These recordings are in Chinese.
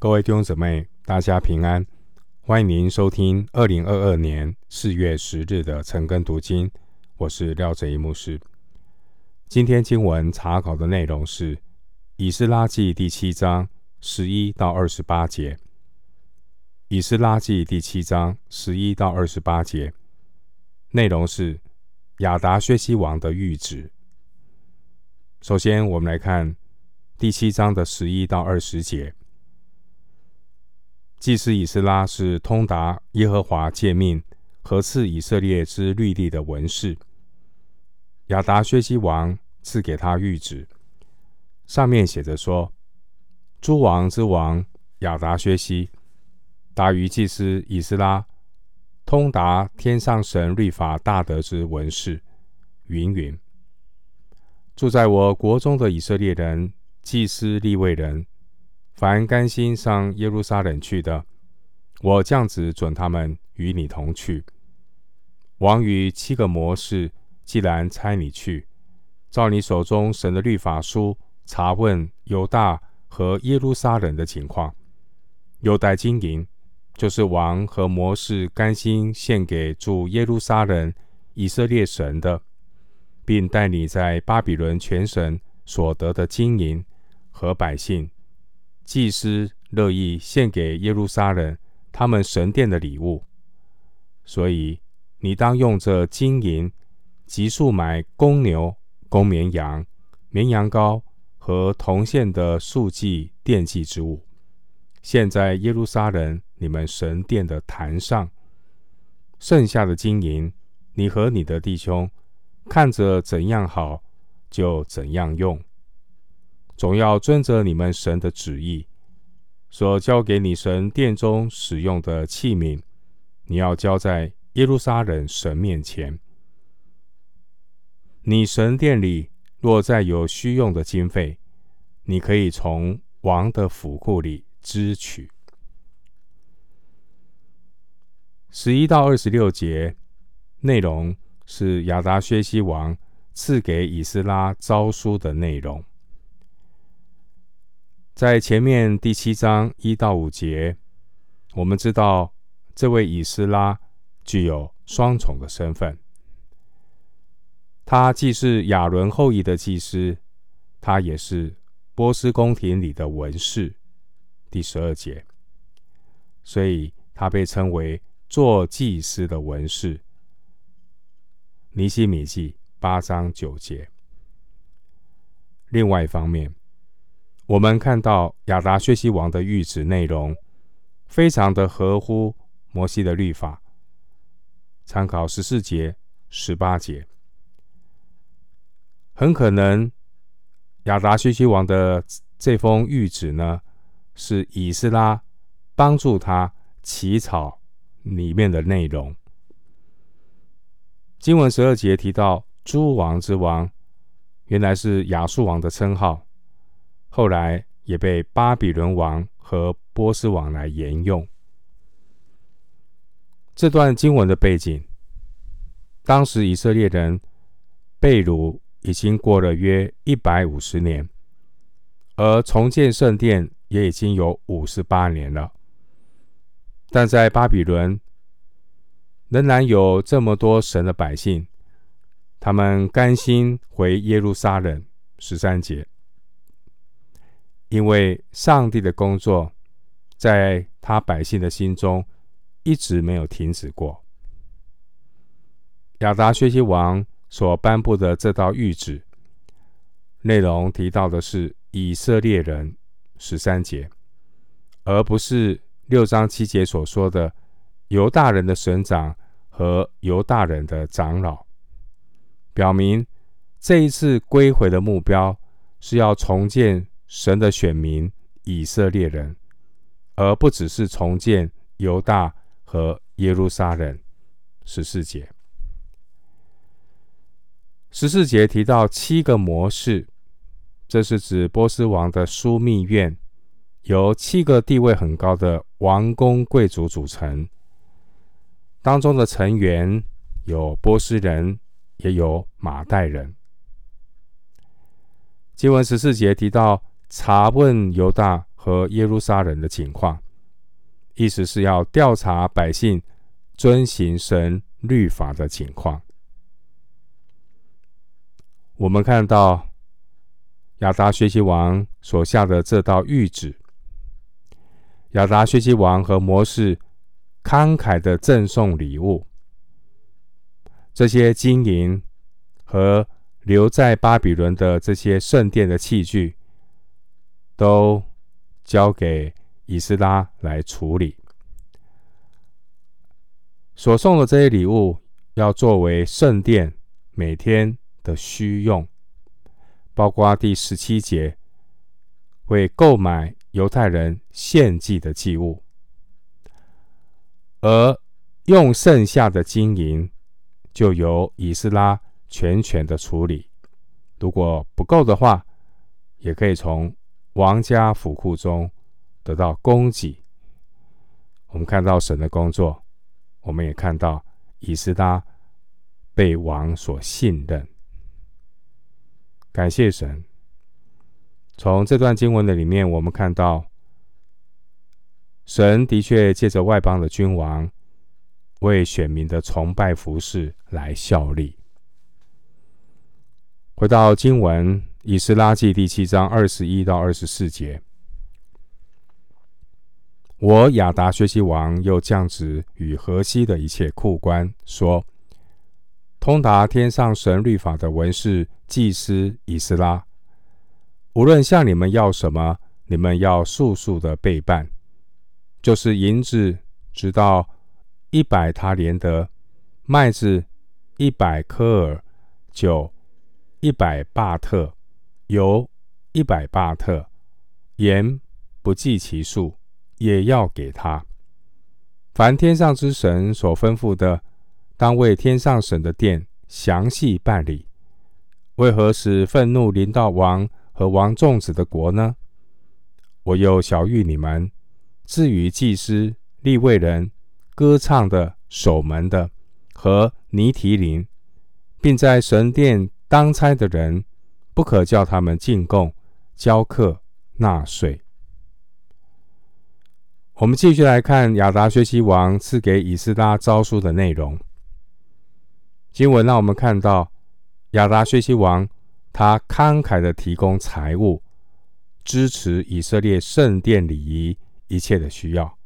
各位弟兄姊妹，大家平安！欢迎您收听二零二二年四月十日的晨更读经，我是廖哲一牧师。今天经文查考的内容是《以斯拉记》第七章十一到二十八节，《以斯拉记》第七章十一到二十八节内容是亚达薛西王的谕旨。首先，我们来看第七章的十一到二十节。祭司以斯拉是通达耶和华诫命和赐以色列之律例的文士。亚达薛西王赐给他諭旨，上面写着说：“诸王之王亚达薛西，达于祭司以斯拉，通达天上神律法大德之文士，云云。住在我国中的以色列人，祭司立位人。”凡甘心上耶路撒冷去的，我降旨准他们与你同去。王与七个谋士既然差你去，照你手中神的律法书查问犹大和耶路撒冷的情况，有带金银，就是王和谋士甘心献给住耶路撒冷以色列神的，并带你在巴比伦全省所得的金银和百姓。祭司乐意献给耶路撒冷他们神殿的礼物，所以你当用这金银，急速买公牛、公绵羊、绵羊羔和铜线的素祭奠祭之物，献在耶路撒冷你们神殿的坛上。剩下的金银，你和你的弟兄看着怎样好，就怎样用。总要遵着你们神的旨意，所交给你神殿中使用的器皿，你要交在耶路撒冷神面前。你神殿里若再有需用的经费，你可以从王的府库里支取。十一到二十六节内容是亚达薛西王赐给以斯拉诏书的内容。在前面第七章一到五节，我们知道这位以斯拉具有双重的身份。他既是亚伦后裔的祭司，他也是波斯宫廷里的文士。第十二节，所以他被称为做祭司的文士。尼希米记八章九节。另外一方面。我们看到亚达薛西王的谕旨内容，非常的合乎摩西的律法。参考十四节、十八节，很可能亚达薛西王的这封谕旨呢，是以斯拉帮助他起草里面的内容。经文十二节提到诸王之王，原来是亚述王的称号。后来也被巴比伦王和波斯王来沿用。这段经文的背景，当时以色列人被掳已经过了约一百五十年，而重建圣殿也已经有五十八年了。但在巴比伦，仍然有这么多神的百姓，他们甘心回耶路撒冷。十三节。因为上帝的工作，在他百姓的心中一直没有停止过。亚达薛西王所颁布的这道谕旨，内容提到的是以色列人十三节，而不是六章七节所说的犹大人的省长和犹大人的长老，表明这一次归回的目标是要重建。神的选民以色列人，而不只是重建犹大和耶路撒冷。十四节，十四节提到七个模式，这是指波斯王的枢密院，由七个地位很高的王公贵族组成。当中的成员有波斯人，也有马代人。经文十四节提到。查问犹大和耶路撒冷的情况，意思是要调查百姓遵行神律法的情况。我们看到亚达薛西王所下的这道谕旨，亚达薛西王和摩士慷慨的赠送礼物，这些金银和留在巴比伦的这些圣殿的器具，都交给以斯拉来处理。所送的这些礼物，要作为圣殿每天的需用，包括第十七节，为购买犹太人献祭的祭物，而用剩下的金银，就由以斯拉全权的处理。如果不够的话，也可以从王家府库中得到供给。我们看到神的工作，我们也看到以斯拉被王所信任。感谢神。从这段经文的里面，我们看到，神的确借着外邦的君王，为选民的崇拜服事来效力。回到经文，《以斯拉记》第七章二十一到二十四节，我亚达薛西王又降旨与河西的一切库官说。通达天上神律法的文士祭司以斯拉，无论向你们要什么，你们要速速的备办，就是银子直到一百他连得，麦子一百科尔，酒一百巴特，油一百巴特，盐不计其数，也要给他。凡天上之神所吩咐的。当为天上神的殿详细办理。为何使愤怒临到王和王众子的国呢？我又晓谕你们：至于祭司、立位人、歌唱的、守门的和尼提林，并在神殿当差的人，不可叫他们进贡、交课、纳税。我们继续来看亚达薛西王赐给以斯拉诏书的内容。经文让我们看到亚达薛西王，他慷慨的提供财物，支持以色列圣殿礼仪一切的需要，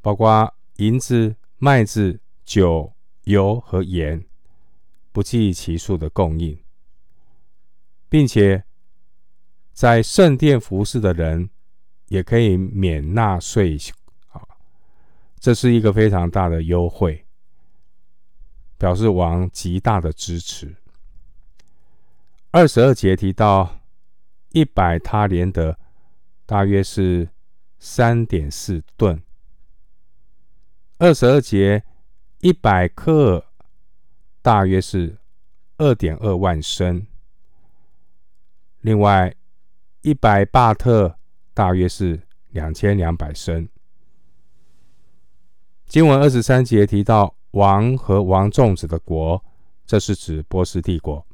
包括银子、麦子、酒、油和盐，不计其数的供应，并且在圣殿服侍的人也可以免纳税，啊，这是一个非常大的优惠。表示王极大的支持。二十二节提到一百他连得，大约是三点四吨。二十二节一百克，大约是二点二万升。另外一百巴特，大约是两千两百升。经文二十三节提到。王和王粽子的国，这是指波斯帝国。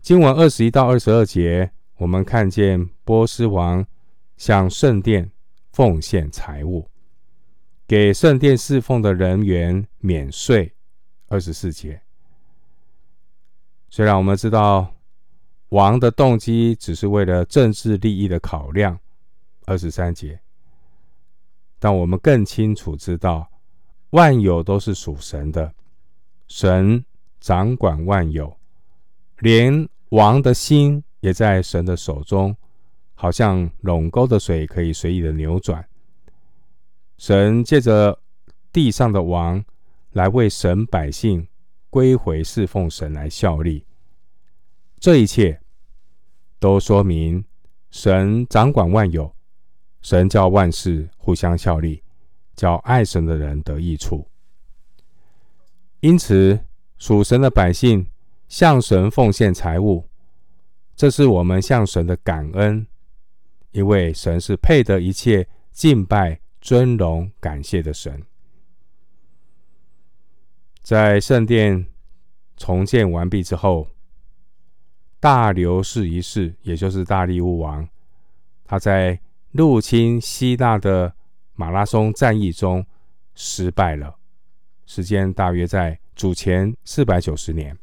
经文二十一到二十二节，我们看见波斯王向圣殿奉献财物，给圣殿侍奉的人员免税。二十四节，虽然我们知道王的动机只是为了政治利益的考量。二十三节，但我们更清楚知道。万有都是属神的，神掌管万有，连王的心也在神的手中，好像垄沟的水可以随意的扭转。神借着地上的王来为神百姓归回侍奉神来效力，这一切都说明神掌管万有，神叫万事互相效力。叫爱神的人得益处，因此属神的百姓向神奉献财物，这是我们向神的感恩，因为神是配得一切敬拜、尊荣、感谢的神。在圣殿重建完毕之后，大流士一世，也就是大利乌王，他在入侵希腊的马拉松战役中失败了，时间大约在主前四百九十年。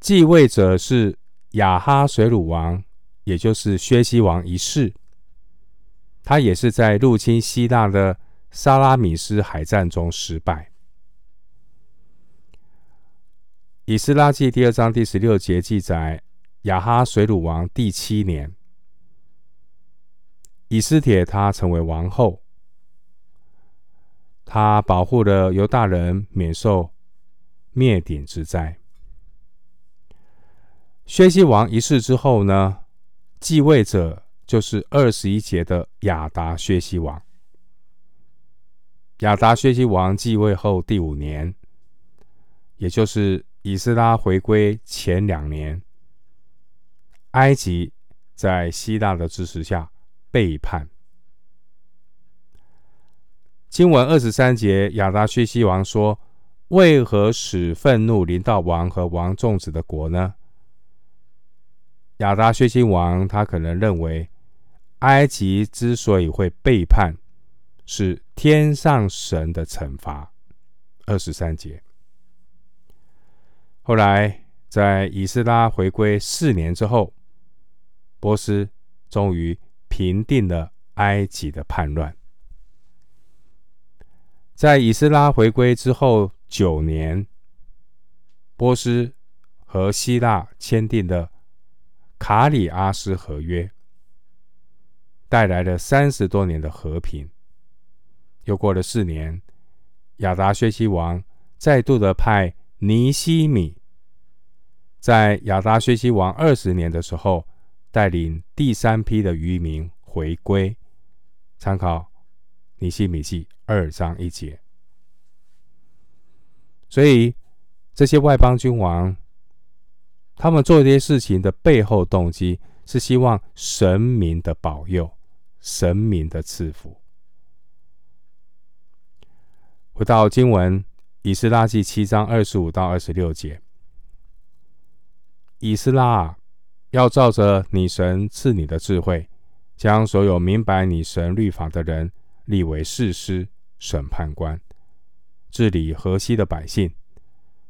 继位者是亚哈水鲁王，也就是薛西王一世。他也是在入侵希腊的萨拉米斯海战中失败。以斯拉记第二章第十六节记载，亚哈水鲁王第七年，以斯帖他成为王后，他保护了犹大人免受灭顶之灾。薛西王一世之后呢，继位者就是二十一节的亚达薛西王。亚达薛西王继位后第五年，也就是。以斯拉回归前两年，埃及在希腊的支持下背叛。经文二十三节，亚达薛西王说：“为何使愤怒临到王和王众子的国呢？”亚达薛西王他可能认为，埃及之所以会背叛，是天上神的惩罚。二十三节。后来，在以斯拉回归四年之后，波斯终于平定了埃及的叛乱。在以斯拉回归之后九年，波斯和希腊签订了卡里阿斯合约，带来了三十多年的和平。又过了四年，亚达薛西王再度的派。尼西米在亚达薛西王二十年的时候，带领第三批的渔民回归。参考尼西米记二章一节。所以这些外邦君王，他们做这些事情的背后动机，是希望神明的保佑，神明的赐福。回到经文。以斯拉记七章二十五到二十六节，以斯拉要照着你神赐你的智慧，将所有明白你神律法的人立为士师、审判官，治理河西的百姓，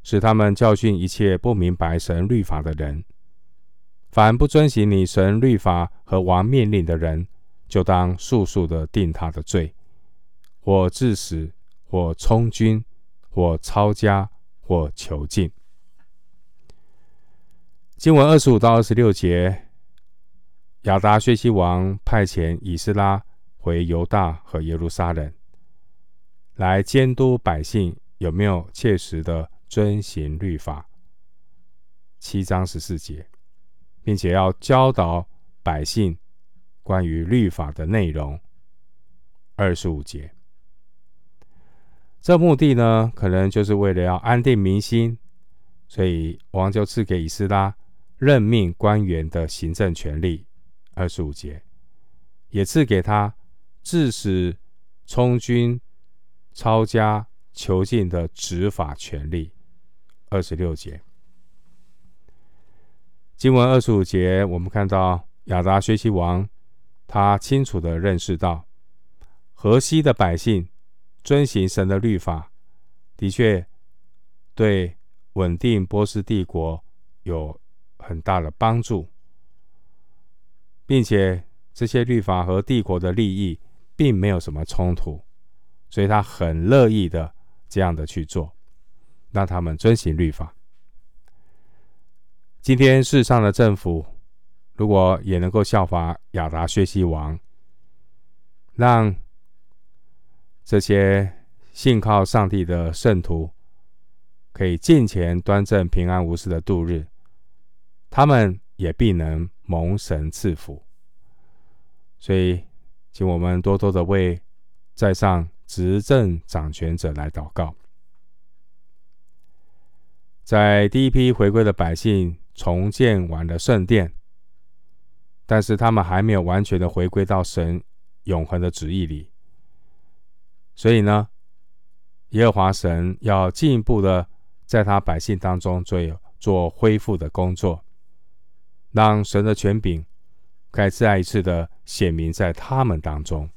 使他们教训一切不明白神律法的人。凡不遵行你神律法和王命令的人，就当速速的定他的罪，或致死，或充军。或抄家，或囚禁。经文二十五到二十六节，亚达薛西王派遣以斯拉回犹大和耶路撒冷，来监督百姓有没有切实的遵行律法。七章十四节，并且要教导百姓关于律法的内容。二十五节。这目的呢，可能就是为了要安定民心，所以王就赐给以斯拉任命官员的行政权力，二十五节，也赐给他治使、充军、抄家、囚禁的执法权力，二十六节。经文二十五节，我们看到亚达薛西王，他清楚地认识到河西的百姓。遵行神的律法，的确对稳定波斯帝国有很大的帮助，并且这些律法和帝国的利益并没有什么冲突，所以他很乐意的这样的去做，让他们遵行律法。今天世上的政府如果也能够效法亚达薛西王，让这些信靠上帝的圣徒，可以尽前端正、平安无事的度日，他们也必能蒙神赐福。所以，请我们多多的为在上执政掌权者来祷告。在第一批回归的百姓重建完了圣殿，但是他们还没有完全的回归到神永恒的旨意里。所以呢，耶和华神要进一步的在他百姓当中做做恢复的工作，让神的权柄该再一次的显明在他们当中。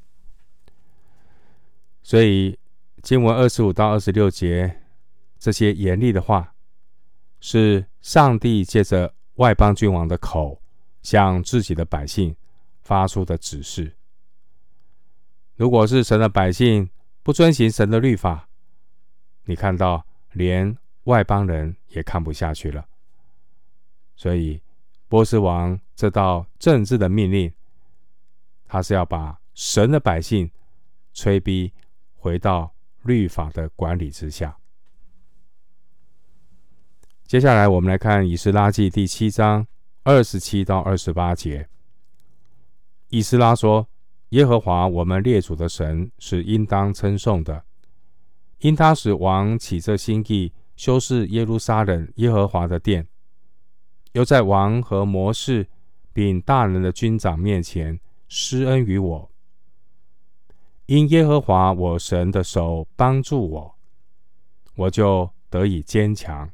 所以经文二十五到二十六节这些严厉的话，是上帝借着外邦君王的口向自己的百姓发出的指示。如果是神的百姓不遵行神的律法，你看到连外邦人也看不下去了。所以波斯王这道政治的命令，他是要把神的百姓催逼回到律法的管理之下。接下来我们来看以斯拉记第七章二十七到二十八节。以斯拉说。耶和华我们列祖的神是应当称颂的，因他使王起这心意，修饰耶路撒冷耶和华的殿，又在王和谋士并大能的军长面前施恩于我。因耶和华我神的手帮助我，我就得以坚强，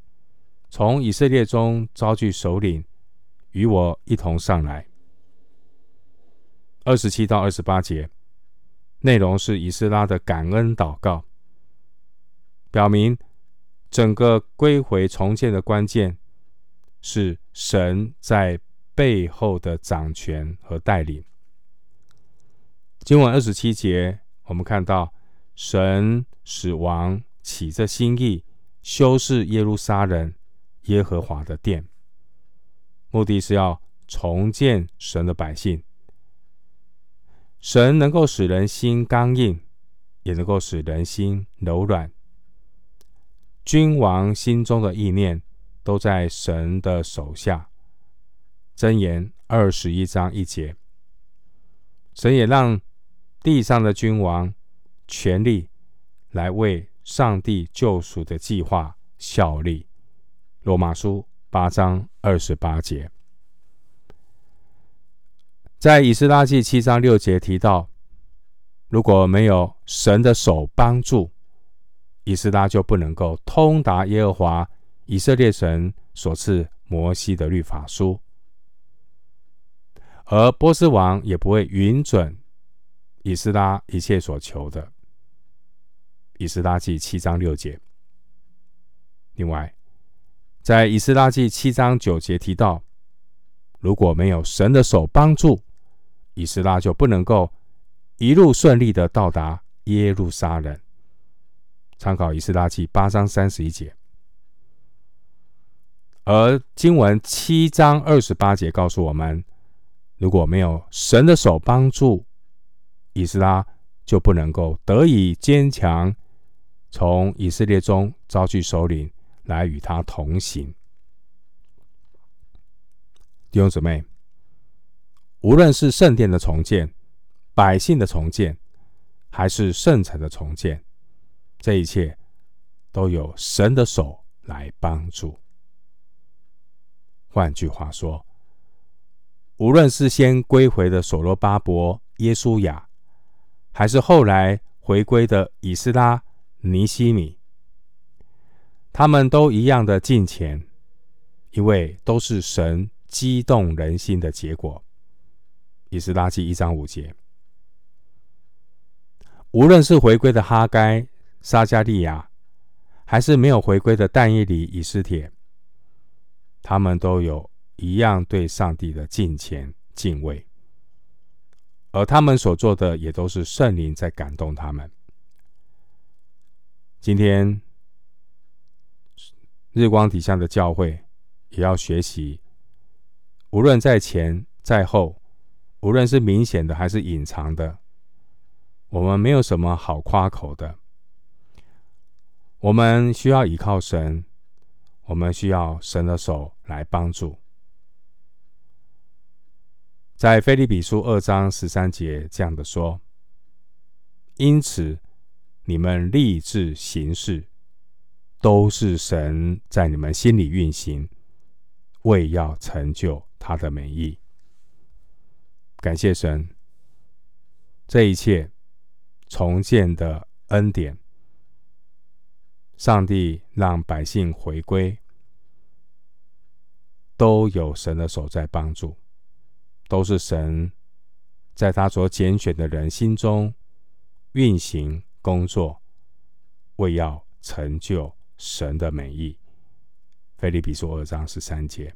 从以色列中招聚首领，与我一同上来。二十七到二十八节，内容是以斯拉的感恩祷告，表明整个归回重建的关键是神在背后的掌权和带领。经文二十七节，我们看到神使王起着心意修饰耶路撒冷耶和华的殿，目的是要重建神的百姓。神能够使人心刚硬，也能够使人心柔软。君王心中的意念都在神的手下。箴言二十一章一节，神也让地上的君王全力来为上帝救赎的计划效力。罗马书八章二十八节。在以斯拉记七章六节提到，如果没有神的手帮助，以斯拉就不能够通达耶和华以色列神所赐摩西的律法书，而波斯王也不会允准以斯拉一切所求的。以斯拉记七章六节。另外，在以斯拉记七章九节提到，如果没有神的手帮助，以斯拉就不能够一路顺利的到达耶路撒冷。参考以斯拉记八章三十一节，而经文七章二十八节告诉我们，如果没有神的手帮助，以斯拉就不能够得以坚强，从以色列中招聚首领来与他同行。弟兄姊妹。无论是圣殿的重建、百姓的重建，还是圣城的重建，这一切都有神的手来帮助。换句话说，无论是先归回的所罗巴伯、耶稣雅，还是后来回归的以斯拉、尼西米，他们都一样的敬虔，因为都是神激动人心的结果。以斯拉记一章五节，无论是回归的哈该、撒迦利亚，还是没有回归的但以理、以斯帖，他们都有一样对上帝的敬虔敬畏，而他们所做的也都是圣灵在感动他们。今天日光底下的教会也要学习，无论在前在后。无论是明显的还是隐藏的，我们没有什么好夸口的。我们需要依靠神，我们需要神的手来帮助。在腓立比书二章十三节这样的说：“因此，你们立志行事，都是神在你们心里运行，为要成就他的美意。”感谢神，这一切重建的恩典，上帝让百姓回归，都有神的手在帮助，都是神在他所拣选的人心中运行工作，为要成就神的美意。腓利比书二章十三节。